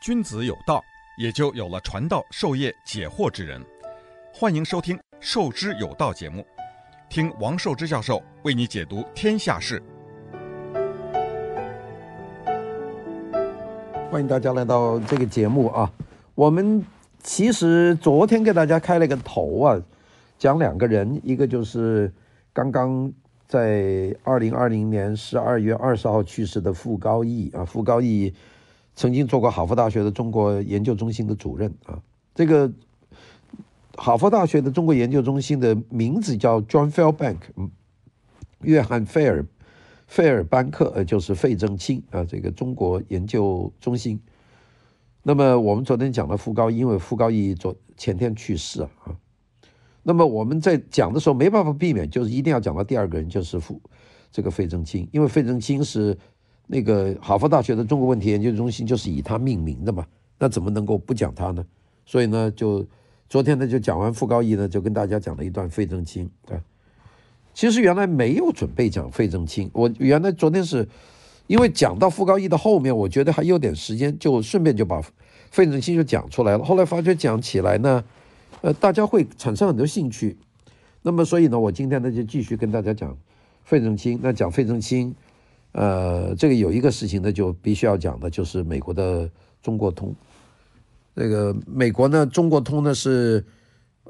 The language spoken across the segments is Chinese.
君子有道，也就有了传道授业解惑之人。欢迎收听《授之有道》节目，听王寿之教授为你解读天下事。欢迎大家来到这个节目啊！我们其实昨天给大家开了个头啊，讲两个人，一个就是刚刚在二零二零年十二月二十号去世的傅高义啊，傅高义曾经做过哈佛大学的中国研究中心的主任啊。这个哈佛大学的中国研究中心的名字叫 John Fairbank，嗯，约翰费尔费尔班克，呃，就是费正清啊，这个中国研究中心。那么我们昨天讲了傅高义，因为傅高义昨前天去世啊。那么我们在讲的时候没办法避免，就是一定要讲到第二个人，就是傅这个费正清，因为费正清是那个哈佛大学的中国问题研究中心就是以他命名的嘛，那怎么能够不讲他呢？所以呢，就昨天呢就讲完傅高义呢，就跟大家讲了一段费正清啊。其实原来没有准备讲费正清，我原来昨天是因为讲到傅高义的后面，我觉得还有点时间，就顺便就把费正清就讲出来了。后来发觉讲起来呢。呃，大家会产生很多兴趣，那么所以呢，我今天呢就继续跟大家讲费正清。那讲费正清，呃，这个有一个事情呢就必须要讲的，就是美国的中国通。这个美国呢，中国通呢是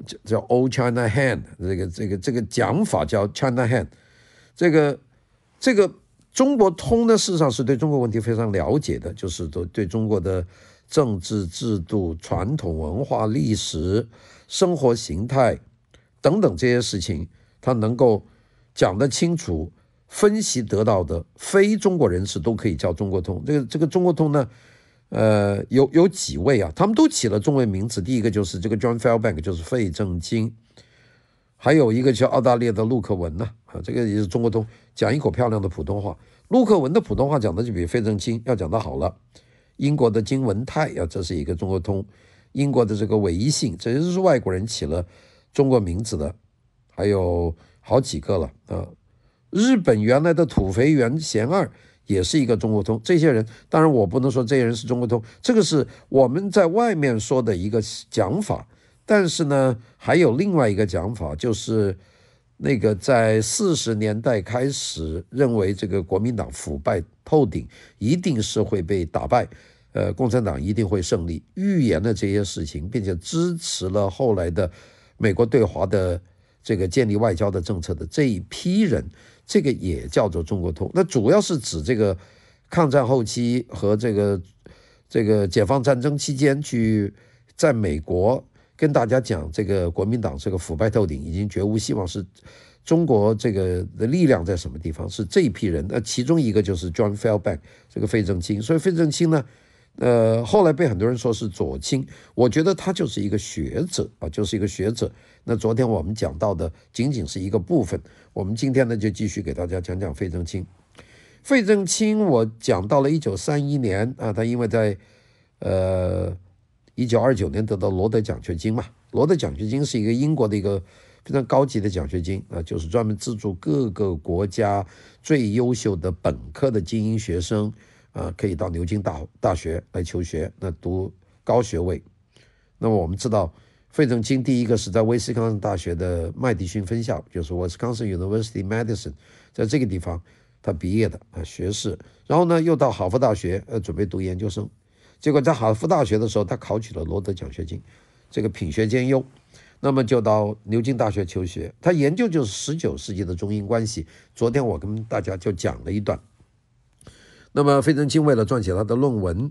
叫叫 Old China Hand，这个这个这个讲法叫 China Hand。这个这个中国通呢，事实上是对中国问题非常了解的，就是都对中国的政治制度、传统文化、历史。生活形态等等这些事情，他能够讲得清楚，分析得到的非中国人士都可以叫中国通。这个这个中国通呢，呃，有有几位啊？他们都起了中文名字。第一个就是这个 John Fairbank，就是费正清，还有一个叫澳大利亚的陆克文呢，啊，这个也是中国通，讲一口漂亮的普通话。陆克文的普通话讲的就比费正清要讲的好了。英国的金文泰啊，这是一个中国通。英国的这个维信，这些都是外国人起了中国名字的，还有好几个了啊。日本原来的土肥原贤二也是一个中国通。这些人，当然我不能说这些人是中国通，这个是我们在外面说的一个讲法。但是呢，还有另外一个讲法，就是那个在四十年代开始认为这个国民党腐败透顶，一定是会被打败。呃，共产党一定会胜利，预言了这些事情，并且支持了后来的美国对华的这个建立外交的政策的这一批人，这个也叫做中国通。那主要是指这个抗战后期和这个这个解放战争期间去在美国跟大家讲这个国民党这个腐败透顶，已经绝无希望，是中国这个的力量在什么地方？是这一批人。那其中一个就是 John Fairbank 这个费正清，所以费正清呢。呃，后来被很多人说是左倾，我觉得他就是一个学者啊，就是一个学者。那昨天我们讲到的仅仅是一个部分，我们今天呢就继续给大家讲讲费正清。费正清，我讲到了一九三一年啊，他因为在呃一九二九年得到罗德奖学金嘛，罗德奖学金是一个英国的一个非常高级的奖学金啊，就是专门资助各个国家最优秀的本科的精英学生。啊，可以到牛津大大学来求学，那读高学位。那么我们知道，费正清第一个是在威斯康星大学的麦迪逊分校，就是 Wisconsin University Madison，在这个地方他毕业的啊，学士。然后呢，又到哈佛大学呃准备读研究生，结果在哈佛大学的时候，他考取了罗德奖学金，这个品学兼优。那么就到牛津大学求学，他研究就是十九世纪的中英关系。昨天我跟大家就讲了一段。那么费正清为了撰写他的论文，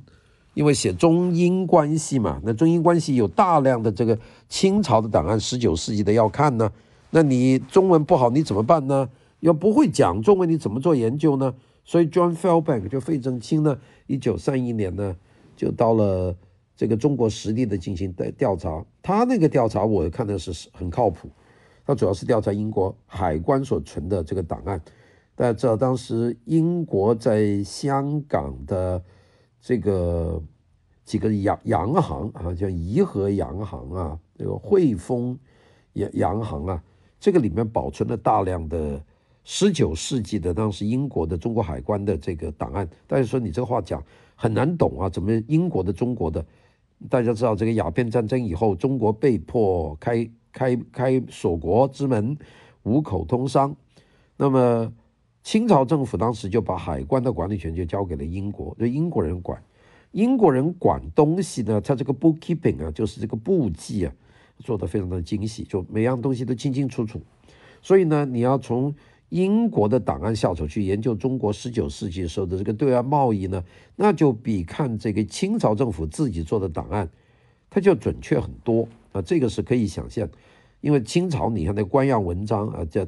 因为写中英关系嘛，那中英关系有大量的这个清朝的档案，十九世纪的要看呢。那你中文不好，你怎么办呢？要不会讲中文，你怎么做研究呢？所以 John Fairbank 就费正清呢，一九三一年呢，就到了这个中国实地的进行的调查。他那个调查我看的是很靠谱，他主要是调查英国海关所存的这个档案。大家知道，当时英国在香港的这个几个洋洋行啊，叫怡和洋行啊，这个汇丰洋洋行啊，这个里面保存了大量的十九世纪的当时英国的中国海关的这个档案。大家说你这个话讲很难懂啊，怎么英国的中国的？大家知道这个鸦片战争以后，中国被迫开开开锁国之门，五口通商。那么清朝政府当时就把海关的管理权就交给了英国，就英国人管。英国人管东西呢，他这个 bookkeeping 啊，就是这个簿记啊，做得非常的精细，就每样东西都清清楚楚。所以呢，你要从英国的档案下手去研究中国十九世纪时候的这个对外贸易呢，那就比看这个清朝政府自己做的档案，它就准确很多啊。这个是可以想象，因为清朝你看那官样文章啊，叫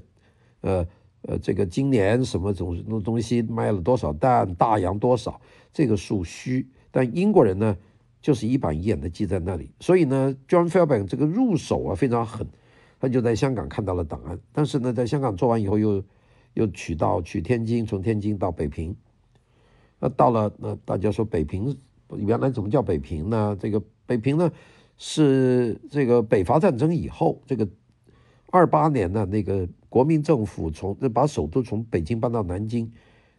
呃呃这个今年什么东东西卖了多少担，大洋多少，这个数虚。但英国人呢，就是一板一眼的记在那里，所以呢，John Fairbank 这个入手啊非常狠，他就在香港看到了档案，但是呢，在香港做完以后又又取到取天津，从天津到北平，那到了那大家说北平原来怎么叫北平呢？这个北平呢是这个北伐战争以后，这个二八年呢那个国民政府从把首都从北京搬到南京，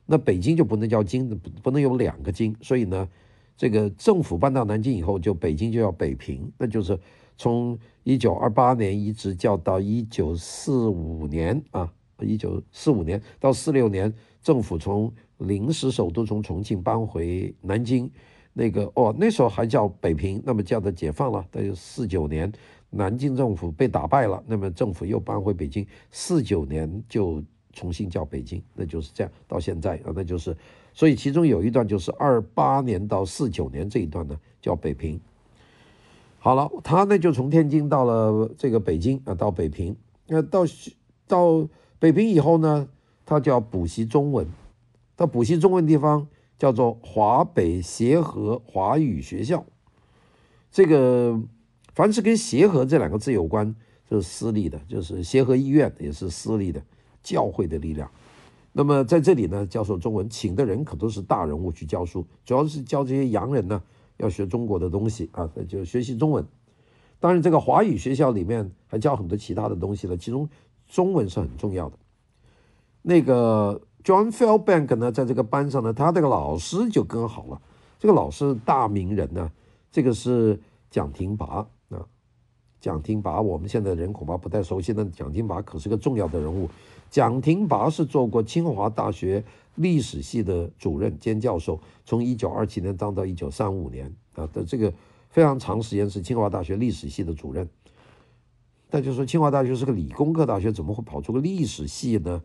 那北京就不能叫京，不能有两个京，所以呢。这个政府搬到南京以后，就北京就叫北平，那就是从一九二八年一直叫到一九四五年啊，一九四五年到四六年，政府从临时首都从重庆搬回南京，那个哦那时候还叫北平，那么叫的解放了，那就四九年南京政府被打败了，那么政府又搬回北京，四九年就重新叫北京，那就是这样到现在啊，那就是。所以其中有一段就是二八年到四九年这一段呢，叫北平。好了，他呢就从天津到了这个北京啊，到北平。那到到北平以后呢，他就要补习中文。到补习中文地方叫做华北协和华语学校。这个凡是跟协和这两个字有关，就是私立的，就是协和医院也是私立的，教会的力量。那么在这里呢，教授中文，请的人可都是大人物去教书，主要是教这些洋人呢，要学中国的东西啊，就学习中文。当然，这个华语学校里面还教很多其他的东西了，其中中文是很重要的。那个 John Fairbank 呢，在这个班上呢，他这个老师就更好了。这个老师大名人呢，这个是蒋廷拔，蒋廷拔，我们现在人恐怕不太熟悉，但蒋廷拔可是个重要的人物。蒋廷拔是做过清华大学历史系的主任兼教授，从一九二七年当到一九三五年啊的这个非常长时间是清华大学历史系的主任。大家说清华大学是个理工科大学，怎么会跑出个历史系呢？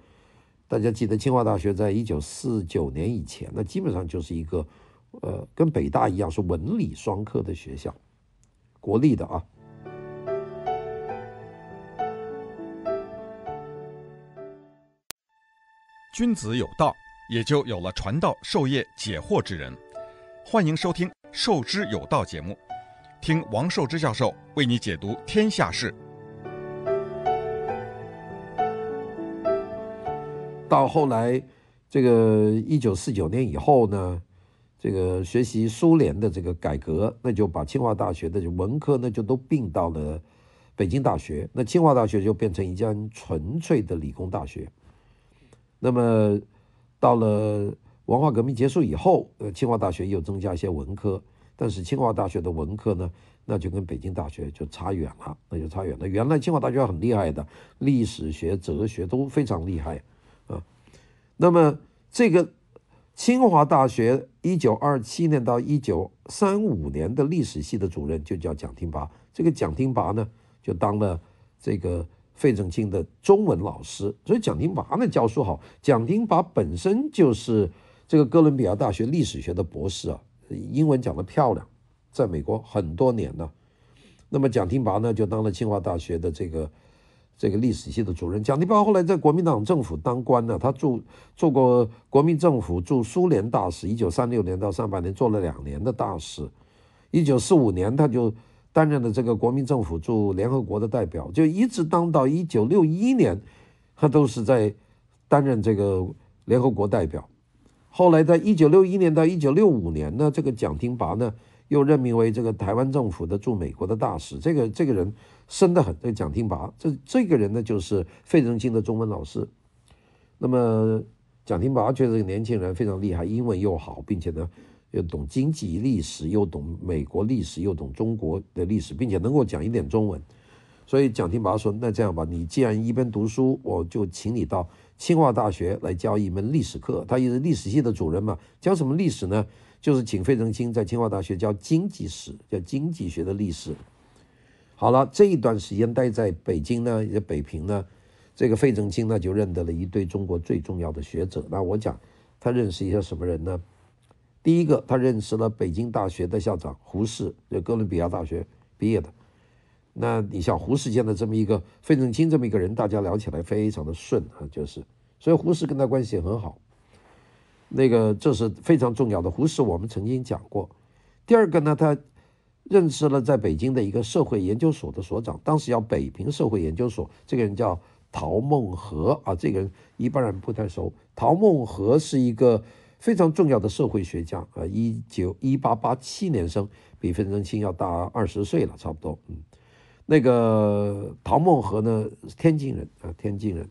大家记得清华大学在一九四九年以前，那基本上就是一个呃跟北大一样是文理双科的学校，国立的啊。君子有道，也就有了传道授业解惑之人。欢迎收听《授之有道》节目，听王寿之教授为你解读天下事。到后来，这个一九四九年以后呢，这个学习苏联的这个改革，那就把清华大学的文科呢就都并到了北京大学，那清华大学就变成一家纯粹的理工大学。那么，到了文化革命结束以后，呃，清华大学又增加一些文科，但是清华大学的文科呢，那就跟北京大学就差远了，那就差远了。原来清华大学很厉害的，历史学、哲学都非常厉害啊。那么这个清华大学一九二七年到一九三五年的历史系的主任就叫蒋廷拔，这个蒋廷拔呢，就当了这个。费正清的中文老师，所以蒋廷拔呢教书好。蒋廷拔本身就是这个哥伦比亚大学历史学的博士啊，英文讲得漂亮，在美国很多年了。那么蒋廷拔呢就当了清华大学的这个这个历史系的主任。蒋廷拔后来在国民党政府当官呢，他做做过国民政府驻苏联大使，一九三六年到三八年做了两年的大使，一九四五年他就。担任的这个国民政府驻联合国的代表，就一直当到一九六一年，他都是在担任这个联合国代表。后来在一九六一年到一九六五年呢，这个蒋廷拔呢又任命为这个台湾政府的驻美国的大使。这个这个人深得很，这个蒋廷拔，这这个人呢就是费正清的中文老师。那么蒋廷拔觉得这个年轻人非常厉害，英文又好，并且呢又懂经济历史，又懂美国历史，又懂中国的历史，并且能够讲一点中文。所以蒋廷拔说：“那这样吧，你既然一边读书，我就请你到清华大学来教一门历史课。他也是历史系的主任嘛，教什么历史呢？就是请费正清在清华大学教经济史，叫经济学的历史。好了，这一段时间待在北京呢，也北平呢，这个费正清呢就认得了一堆中国最重要的学者。那我讲他认识一些什么人呢？第一个，他认识了北京大学的校长胡适，就哥伦比亚大学毕业的。”那你像胡适见的这么一个费正清这么一个人，大家聊起来非常的顺啊，就是，所以胡适跟他关系很好。那个这是非常重要的。胡适我们曾经讲过。第二个呢，他认识了在北京的一个社会研究所的所长，当时叫北平社会研究所，这个人叫陶孟和啊，这个人一般人不太熟。陶孟和是一个非常重要的社会学家啊，一九一八八七年生，比费正清要大二十岁了，差不多，嗯。那个陶孟和呢，天津人啊，天津人。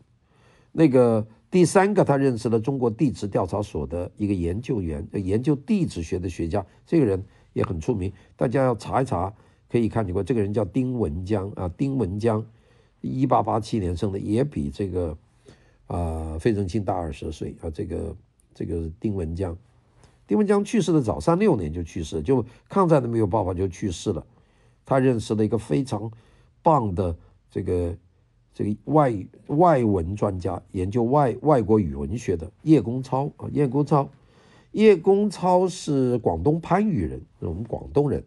那个第三个，他认识了中国地质调查所的一个研究员，研究地质学的学家，这个人也很出名，大家要查一查，可以看见过。这个人叫丁文江啊，丁文江，一八八七年生的，也比这个啊、费正清大二十岁啊。这个这个丁文江，丁文江去世的早，三六年就去世，就抗战都没有爆发就去世了。他认识了一个非常棒的这个这个外外文专家，研究外外国语文学的叶公超啊，叶公超，叶公超是广东番禺人，我们广东人。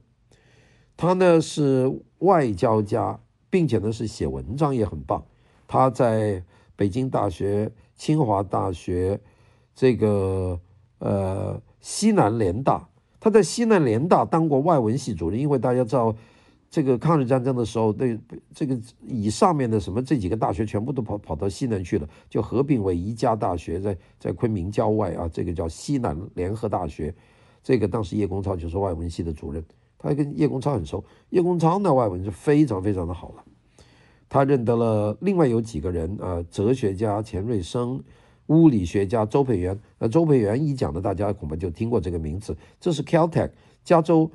他呢是外交家，并且呢是写文章也很棒。他在北京大学、清华大学、这个呃西南联大，他在西南联大当过外文系主任，因为大家知道。这个抗日战争的时候，那这个以上面的什么这几个大学全部都跑跑到西南去了，就合并为一家大学，在在昆明郊外啊，这个叫西南联合大学。这个当时叶公超就是外文系的主任，他跟叶公超很熟。叶公超的外文是非常非常的好了，他认得了另外有几个人啊，哲学家钱瑞生，物理学家周培源。那周培源一讲的，大家恐怕就听过这个名字。这是 Caltech 加州。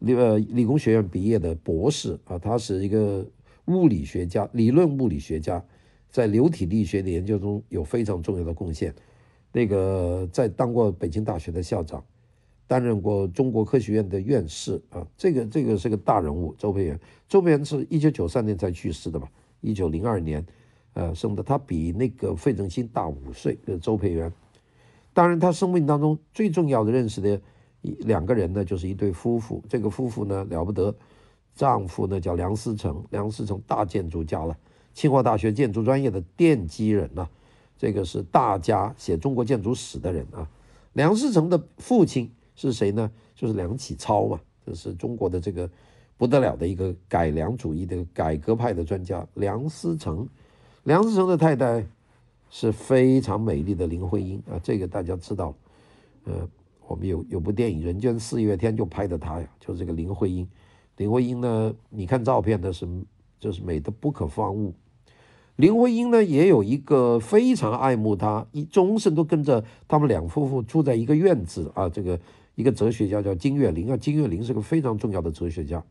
呃，理工学院毕业的博士啊，他是一个物理学家，理论物理学家，在流体力学的研究中有非常重要的贡献。那个在当过北京大学的校长，担任过中国科学院的院士啊，这个这个是个大人物。周培源，周培源是一九九三年才去世的吧？一九零二年，呃，生的，他比那个费正清大五岁。呃，周培源，当然他生命当中最重要的认识的。两个人呢，就是一对夫妇。这个夫妇呢了不得，丈夫呢叫梁思成，梁思成大建筑家了，清华大学建筑专业的奠基人呐、这个是大家写中国建筑史的人啊。梁思成的父亲是谁呢？就是梁启超嘛，这是中国的这个不得了的一个改良主义的改革派的专家梁思成。梁思成的太太是非常美丽的林徽因啊，这个大家知道，呃。我们有有部电影《人间四月天》就拍的她呀，就是这个林徽因。林徽因呢，你看照片的是就是美的不可方物。林徽因呢，也有一个非常爱慕她，一终身都跟着他们两夫妇住在一个院子啊。这个一个哲学家叫金岳霖啊，金岳霖是个非常重要的哲学家。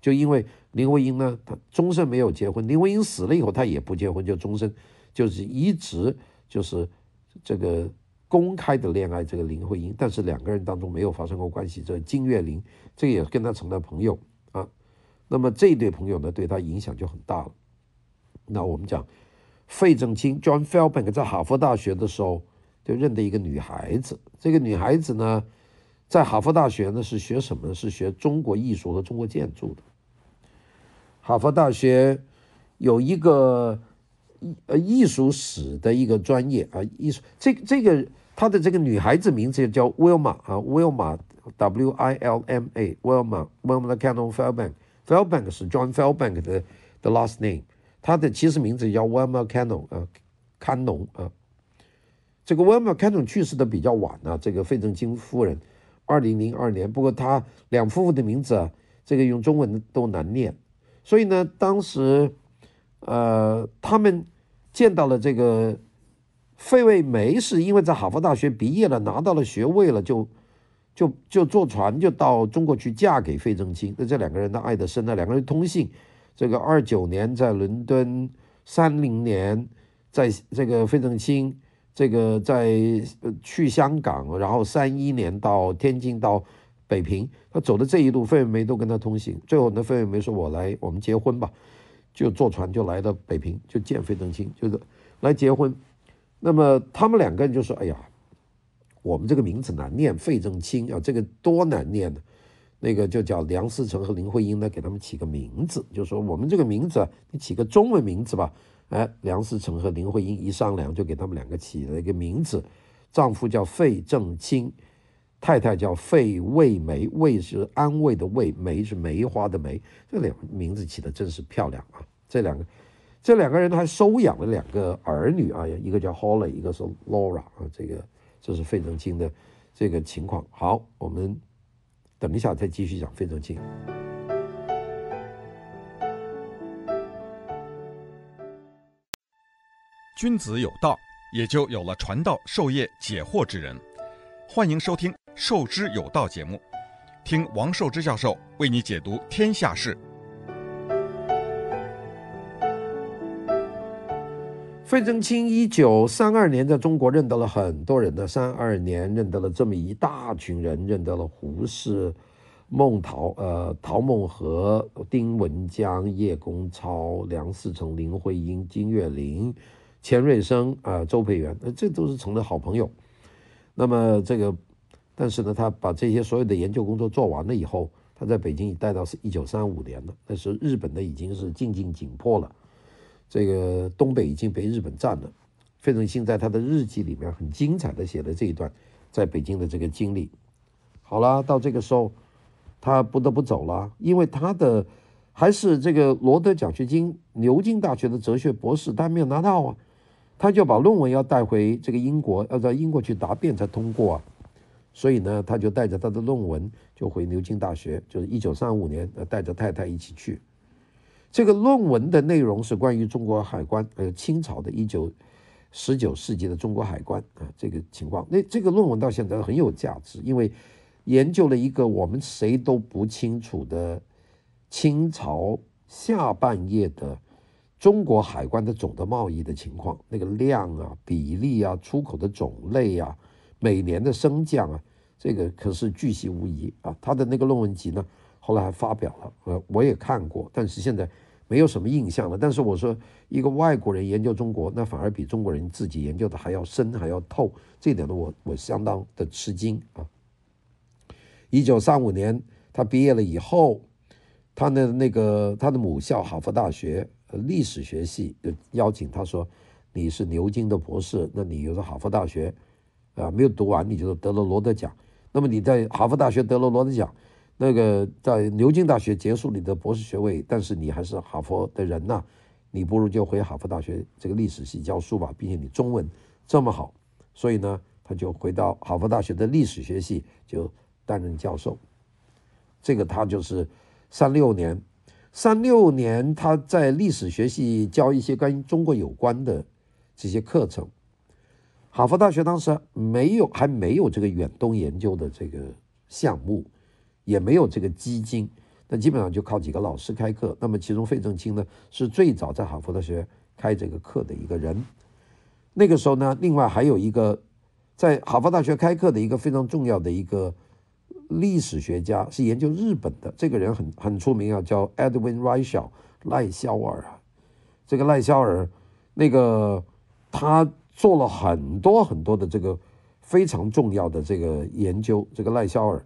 就因为林徽因呢，她终身没有结婚，林徽因死了以后，她也不结婚，就终身就是一直就是这个。公开的恋爱，这个林徽因，但是两个人当中没有发生过关系。这金岳霖，这个也跟他成了朋友啊。那么这一对朋友呢，对他影响就很大了。那我们讲费正清 John Fairbank 在哈佛大学的时候就认得一个女孩子。这个女孩子呢，在哈佛大学呢是学什么呢？是学中国艺术和中国建筑的。哈佛大学有一个。艺呃艺术史的一个专业啊，艺术这这个她的这个女孩子名字叫 Wilma 啊，Wilma W I L M A Wilma Wilma Cannon Fairbank Fairbank 是 John Fairbank 的的 last name，她的其实名字叫 Wilma Cannon 啊，康农啊，这个 Wilma Cannon 去世的比较晚啊，这个费正清夫人二零零二年，不过他两夫妇的名字啊，这个用中文都难念，所以呢，当时。呃，他们见到了这个费慰梅是因为在哈佛大学毕业了，拿到了学位了，就就就坐船就到中国去嫁给费正清。那这两个人的爱得深，那两个人通信。这个二九年在伦敦，三零年在这个费正清，这个在去香港，然后三一年到天津到北平，他走的这一路，费慰梅都跟他通信。最后呢，费慰梅说：“我来，我们结婚吧。”就坐船就来到北平，就见费正清，就是来结婚。那么他们两个人就说：“哎呀，我们这个名字难念，费正清啊，这个多难念呢。那个就叫梁思成和林徽因呢，给他们起个名字，就说我们这个名字，你起个中文名字吧。哎，梁思成和林徽因一商量，就给他们两个起了一个名字。丈夫叫费正清，太太叫费慰梅，慰是安慰的慰，梅是梅花的梅。这两个名字起的真是漂亮啊！这两个。这两个人还收养了两个儿女啊，一个叫 Holly，一个是 Laura 啊。这个这是费正清的这个情况。好，我们等一下再继续讲费正清。君子有道，也就有了传道授业解惑之人。欢迎收听《授之有道》节目，听王寿之教授为你解读天下事。费正清一九三二年在中国认得了很多人的，三二年认得了这么一大群人，认得了胡适、孟陶、呃陶孟和、丁文江、叶公超、梁思成、林徽因、金岳霖、钱瑞生啊、周培源，那这都是成了好朋友。那么这个，但是呢，他把这些所有的研究工作做完了以后，他在北京待到是一九三五年了，那时候日本的已经是进进紧迫了。这个东北已经被日本占了，费正清在他的日记里面很精彩的写了这一段在北京的这个经历。好了，到这个时候，他不得不走了，因为他的还是这个罗德奖学金，牛津大学的哲学博士，他没有拿到啊，他就把论文要带回这个英国，要在英国去答辩才通过啊，所以呢，他就带着他的论文就回牛津大学，就是一九三五年，呃，带着太太一起去。这个论文的内容是关于中国海关，呃，清朝的一九十九世纪的中国海关啊，这个情况。那这个论文到现在很有价值，因为研究了一个我们谁都不清楚的清朝下半叶的中国海关的总的贸易的情况，那个量啊、比例啊、出口的种类啊、每年的升降啊，这个可是巨细无遗啊。他的那个论文集呢，后来还发表了，呃，我也看过，但是现在没有什么印象了。但是我说，一个外国人研究中国，那反而比中国人自己研究的还要深，还要透。这点呢，我我相当的吃惊啊。一九三五年他毕业了以后，他的那个他的母校哈佛大学历史学系就邀请他说：“你是牛津的博士，那你又是哈佛大学啊，没有读完你就得了罗德奖。那么你在哈佛大学得了罗德奖。”那个在牛津大学结束你的博士学位，但是你还是哈佛的人呐，你不如就回哈佛大学这个历史系教书吧，并且你中文这么好，所以呢，他就回到哈佛大学的历史学系就担任教授。这个他就是三六年，三六年他在历史学系教一些跟中国有关的这些课程。哈佛大学当时没有还没有这个远东研究的这个项目。也没有这个基金，那基本上就靠几个老师开课。那么其中费正清呢是最早在哈佛大学开这个课的一个人。那个时候呢，另外还有一个在哈佛大学开课的一个非常重要的一个历史学家，是研究日本的。这个人很很出名啊，叫 Edwin Reischl 赖肖尔啊。这个赖肖尔，那个他做了很多很多的这个非常重要的这个研究。这个赖肖尔。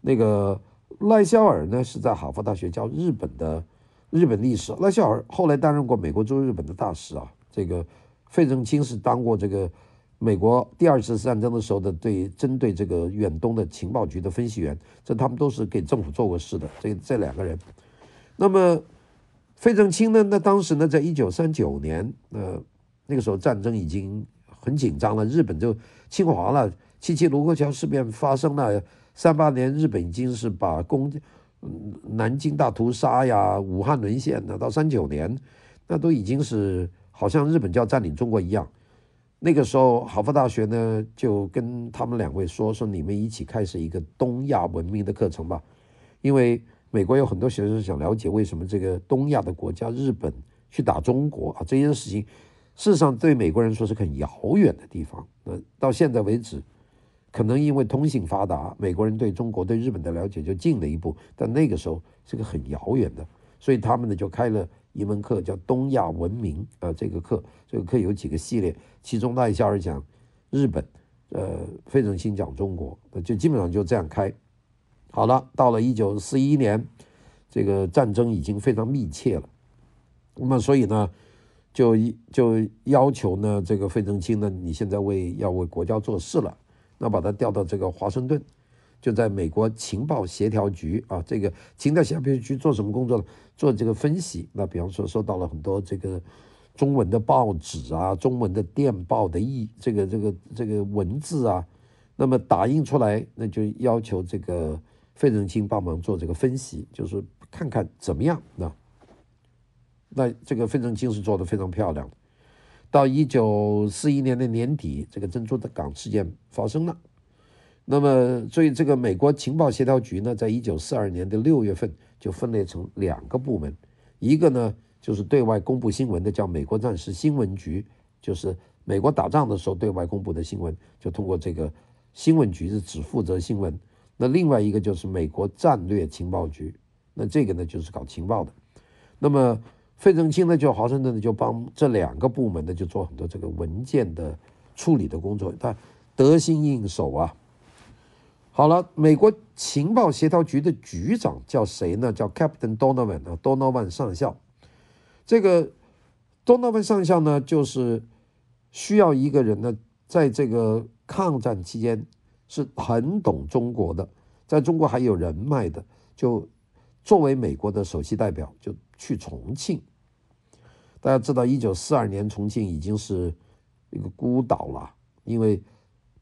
那个赖肖尔呢，是在哈佛大学教日本的日本历史。赖肖尔后来担任过美国驻日本的大使啊。这个费正清是当过这个美国第二次战争的时候的对针对这个远东的情报局的分析员，这他们都是给政府做过事的。这这两个人，那么费正清呢，那当时呢，在一九三九年，呃，那个时候战争已经很紧张了，日本就侵华了，七七卢沟桥事变发生了。三八年，日本已经是把攻，南京大屠杀呀，武汉沦陷了。到三九年，那都已经是好像日本就要占领中国一样。那个时候，哈佛大学呢就跟他们两位说：“说你们一起开始一个东亚文明的课程吧，因为美国有很多学生想了解为什么这个东亚的国家日本去打中国啊，这件事情事实上对美国人说是很遥远的地方。那到现在为止，可能因为通信发达，美国人对中国对日本的了解就进了一步，但那个时候是个很遥远的，所以他们呢就开了。”一门课叫东亚文明啊，这个课，这个课有几个系列，其中大一下是讲日本，呃，费正清讲中国，就基本上就这样开。好了，到了一九四一年，这个战争已经非常密切了，那么所以呢，就就要求呢，这个费正清呢，你现在为要为国家做事了，那把他调到这个华盛顿。就在美国情报协调局啊，这个情报协调局做什么工作呢？做这个分析。那比方说，收到了很多这个中文的报纸啊，中文的电报的译，这个这个这个文字啊，那么打印出来，那就要求这个费正清帮忙做这个分析，就是看看怎么样。那那这个费正清是做得非常漂亮。到一九四一年的年底，这个珍珠的港事件发生了。那么，所以这个美国情报协调局呢，在一九四二年的六月份就分裂成两个部门，一个呢就是对外公布新闻的，叫美国战时新闻局，就是美国打仗的时候对外公布的新闻，就通过这个新闻局是只负责新闻。那另外一个就是美国战略情报局，那这个呢就是搞情报的。那么费正清呢，就华盛顿呢就帮这两个部门呢就做很多这个文件的处理的工作，他得心应手啊。好了，美国情报协调局的局长叫谁呢？叫 Captain Donovan 啊，Donovan 上校。这个 Donovan 上校呢，就是需要一个人呢，在这个抗战期间是很懂中国的，在中国还有人脉的，就作为美国的首席代表，就去重庆。大家知道，一九四二年重庆已经是一个孤岛了，因为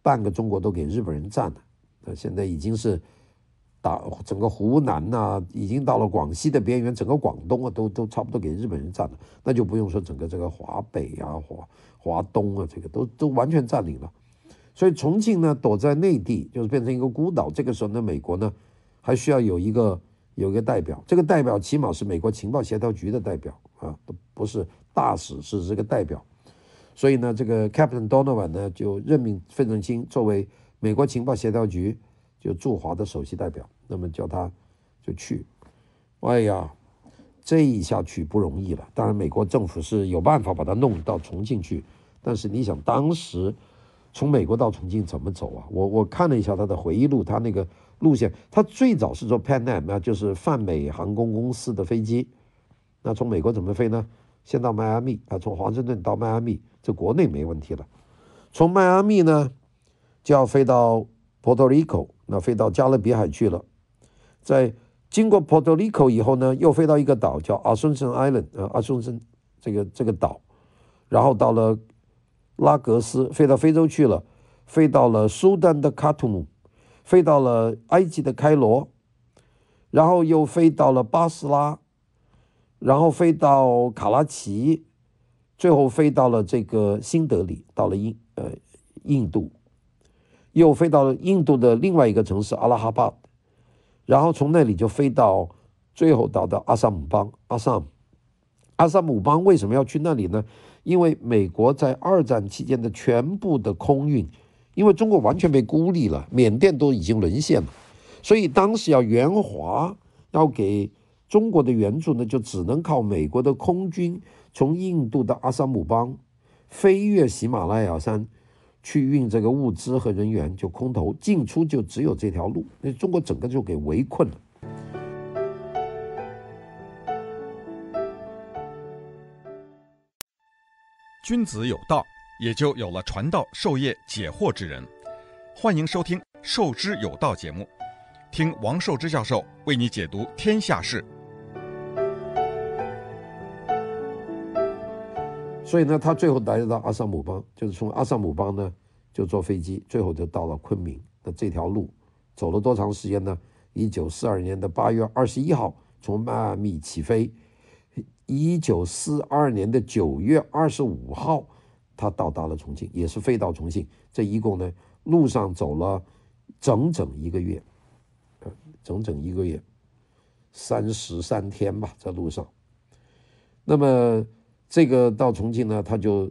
半个中国都给日本人占了。现在已经是打整个湖南呐、已经到了广西的边缘，整个广东啊，都都差不多给日本人占了。那就不用说整个这个华北啊、华华东啊，这个都都完全占领了。所以重庆呢，躲在内地，就是变成一个孤岛。这个时候呢，美国呢还需要有一个有一个代表，这个代表起码是美国情报协调局的代表啊，都不是大使，是这个代表。所以呢，这个 Captain Donovan 呢就任命费正清作为。美国情报协调局就驻华的首席代表，那么叫他就去。哎呀，这一下去不容易了。当然，美国政府是有办法把他弄到重庆去，但是你想，当时从美国到重庆怎么走啊？我我看了一下他的回忆录，他那个路线，他最早是坐 Pan Am，那就是泛美航空公司的飞机。那从美国怎么飞呢？先到迈阿密啊，从华盛顿到迈阿密，这国内没问题了。从迈阿密呢？就要飞到 Puerto Rico，那飞到加勒比海去了。在经过 Puerto Rico 以后呢，又飞到一个岛叫 Asunción Island，呃阿松森这个这个岛，然后到了拉格斯，飞到非洲去了，飞到了苏丹的卡图姆，飞到了埃及的开罗，然后又飞到了巴士拉，然后飞到卡拉奇，最后飞到了这个新德里，到了印呃印度。又飞到了印度的另外一个城市阿拉哈巴，然后从那里就飞到，最后到的阿萨姆邦。阿萨姆，阿萨姆邦为什么要去那里呢？因为美国在二战期间的全部的空运，因为中国完全被孤立了，缅甸都已经沦陷了，所以当时要援华，要给中国的援助呢，就只能靠美国的空军从印度的阿萨姆邦飞越喜马拉雅山。去运这个物资和人员，就空投进出就只有这条路，那中国整个就给围困了。君子有道，也就有了传道授业解惑之人。欢迎收听《授之有道》节目，听王寿之教授为你解读天下事。所以呢，他最后来到阿萨姆邦，就是从阿萨姆邦呢就坐飞机，最后就到了昆明。那这条路走了多长时间呢？一九四二年的八月二十一号从迈阿密起飞，一九四二年的九月二十五号他到达了重庆，也是飞到重庆。这一共呢，路上走了整整一个月，整整一个月，三十三天吧，在路上。那么这个到重庆呢，他就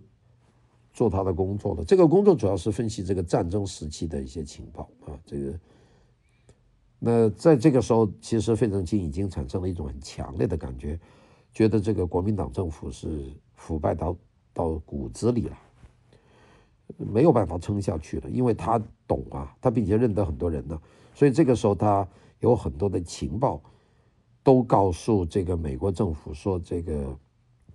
做他的工作了。这个工作主要是分析这个战争时期的一些情报啊，这个。那在这个时候，其实费正清已经产生了一种很强烈的感觉，觉得这个国民党政府是腐败到到骨子里了，没有办法撑下去了。因为他懂啊，他并且认得很多人呢，所以这个时候他有很多的情报都告诉这个美国政府说，这个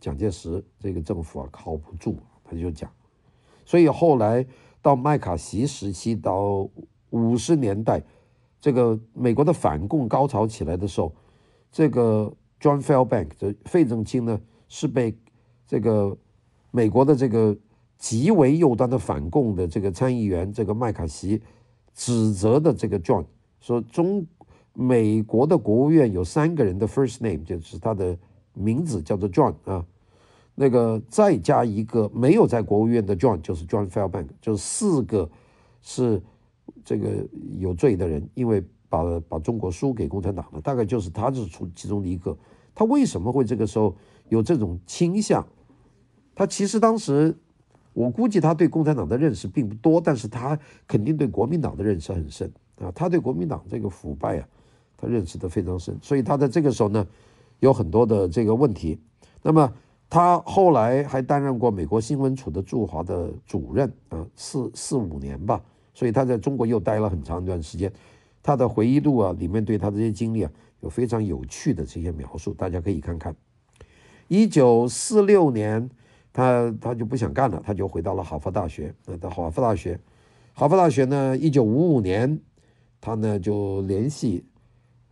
蒋介石这个政府啊靠不住，他就讲。所以后来到麦卡锡时期，到五十年代。这个美国的反共高潮起来的时候，这个 John Fairbank 这费正清呢是被这个美国的这个极为右端的反共的这个参议员这个麦卡锡指责的这个 John 说，中美国的国务院有三个人的 first name 就是他的名字叫做 John 啊，那个再加一个没有在国务院的 John 就是 John Fairbank 就是四个是。这个有罪的人，因为把把中国输给共产党了，大概就是他是出其中的一个。他为什么会这个时候有这种倾向？他其实当时，我估计他对共产党的认识并不多，但是他肯定对国民党的认识很深啊。他对国民党这个腐败啊，他认识的非常深，所以他在这个时候呢，有很多的这个问题。那么他后来还担任过美国新闻处的驻华的主任啊，四四五年吧。所以他在中国又待了很长一段时间，他的回忆录啊里面对他这些经历啊有非常有趣的这些描述，大家可以看看。一九四六年，他他就不想干了，他就回到了哈佛大学。那到哈佛大学，哈佛大学呢，一九五五年，他呢就联系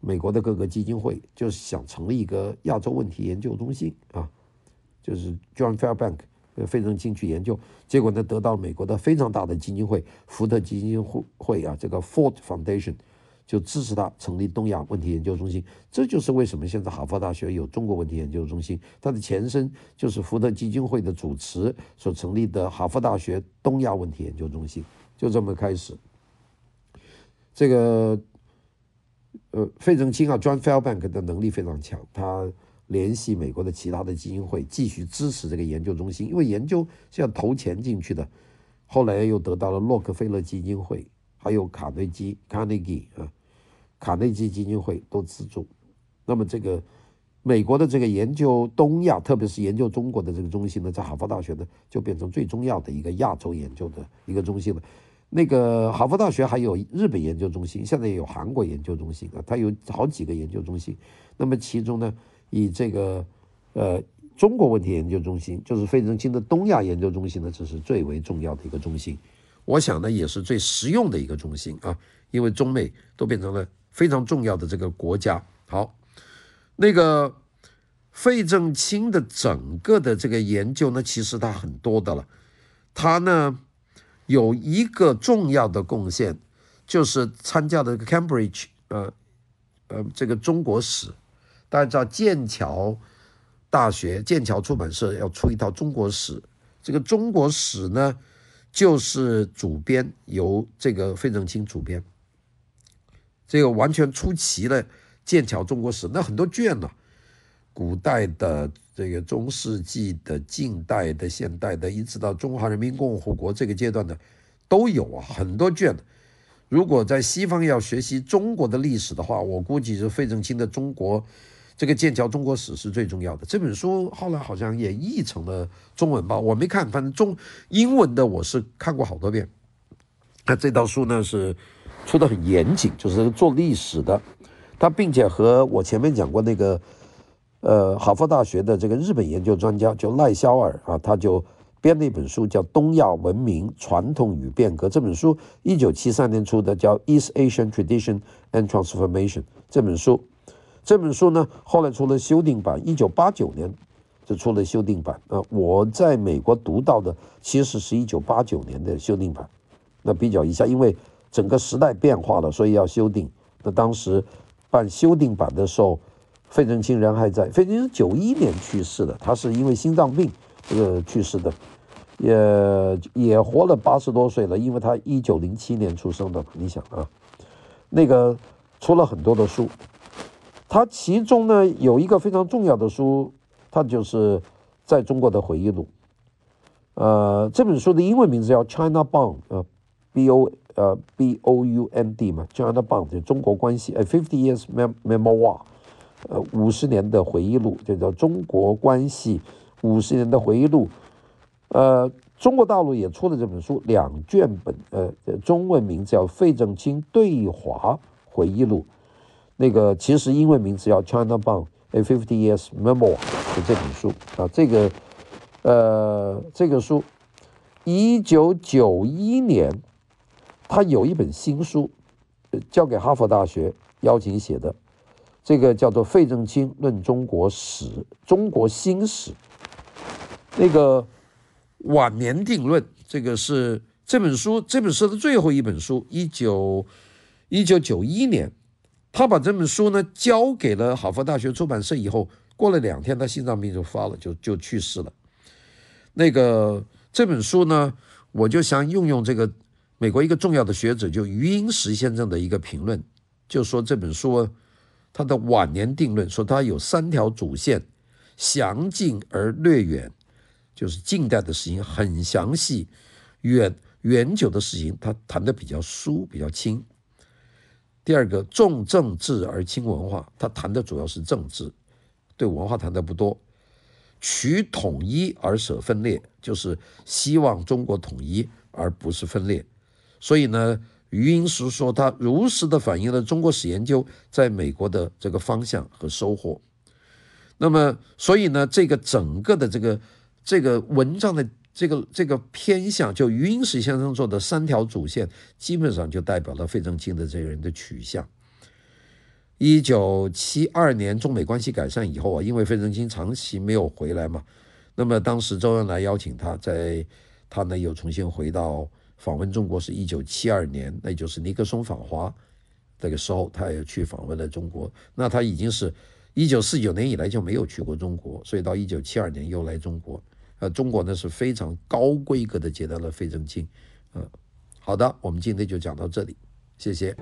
美国的各个基金会，就是想成立一个亚洲问题研究中心啊，就是 John Fairbank。费正清去研究，结果呢，得到美国的非常大的基金会福特基金会会啊，这个 Ford Foundation 就支持他成立东亚问题研究中心。这就是为什么现在哈佛大学有中国问题研究中心，它的前身就是福特基金会的主持所成立的哈佛大学东亚问题研究中心，就这么开始。这个呃，费正清啊，John Fairbank 的能力非常强，他。联系美国的其他的基金会，继续支持这个研究中心，因为研究是要投钱进去的。后来又得到了洛克菲勒基金会，还有卡内基卡内基啊，卡内基基金会都资助。那么这个美国的这个研究东亚，特别是研究中国的这个中心呢，在哈佛大学呢，就变成最重要的一个亚洲研究的一个中心了。那个哈佛大学还有日本研究中心，现在也有韩国研究中心啊，它有好几个研究中心。那么其中呢，以这个，呃，中国问题研究中心，就是费正清的东亚研究中心呢，这是最为重要的一个中心。我想呢，也是最实用的一个中心啊，因为中美都变成了非常重要的这个国家。好，那个费正清的整个的这个研究呢，其实他很多的了。他呢有一个重要的贡献，就是参加的 Cambridge，呃，呃，这个中国史。大家知道剑桥大学、剑桥出版社要出一套中国史，这个中国史呢，就是主编由这个费正清主编，这个完全出齐了剑桥中国史，那很多卷呢、古代的、这个中世纪的、近代的、现代的，一直到中华人民共和国这个阶段的都有啊，很多卷。如果在西方要学习中国的历史的话，我估计是费正清的中国。这个剑桥中国史是最重要的。这本书后来好像也译成了中文吧，我没看，反正中英文的我是看过好多遍。那这套书呢是出的很严谨，就是做历史的。他并且和我前面讲过那个呃哈佛大学的这个日本研究专家叫赖肖尔啊，他就编了一本书叫《东亚文明传统与变革》。这本书一九七三年出的，叫《East Asian Tradition and Transformation》这本书。这本书呢，后来出了修订版，一九八九年就出了修订版啊。我在美国读到的其实是一九八九年的修订版。那比较一下，因为整个时代变化了，所以要修订。那当时办修订版的时候，费正清人还在。费正清九一年去世的，他是因为心脏病这个去世的。也也活了八十多岁了，因为他一九零七年出生的，你想啊，那个出了很多的书，他其中呢有一个非常重要的书，他就是在中国的回忆录。呃，这本书的英文名字叫《China Bond》，呃，B O 呃 B O U N D 嘛，《China Bond》就中国关系，呃，Fifty Years Memoir，呃，五十年的回忆录，就叫中国关系五十年的回忆录。呃，中国大陆也出了这本书，两卷本，呃，中文名字叫《费正清对华回忆录》，那个其实英文名字叫《China Bond: A Fifty Years Memoir》就这本书啊，这个。呃，这个书，一九九一年，他有一本新书，交给哈佛大学邀请写的，这个叫做《费正清论中国史》，中国新史。那个晚年定论，这个是这本书，这本书的最后一本书，一九一九九一年，他把这本书呢交给了哈佛大学出版社以后，过了两天，他心脏病就发了，就就去世了。那个这本书呢，我就想用用这个美国一个重要的学者，就余英时先生的一个评论，就说这本书他的晚年定论，说他有三条主线，详尽而略远，就是近代的事情很详细，远远久的事情他谈的比较疏比较轻。第二个重政治而轻文化，他谈的主要是政治，对文化谈的不多。取统一而舍分裂，就是希望中国统一而不是分裂。所以呢，余英时说他如实的反映了中国史研究在美国的这个方向和收获。那么，所以呢，这个整个的这个这个文章的这个这个偏向，就余英时先生做的三条主线，基本上就代表了费正清的这个人的取向。一九七二年中美关系改善以后啊，因为费正清长期没有回来嘛，那么当时周恩来邀请他，在他呢又重新回到访问中国，是一九七二年，那就是尼克松访华那个时候，他也去访问了中国。那他已经是一九四九年以来就没有去过中国，所以到一九七二年又来中国。呃，中国呢是非常高规格的接待了费正清。嗯，好的，我们今天就讲到这里，谢谢。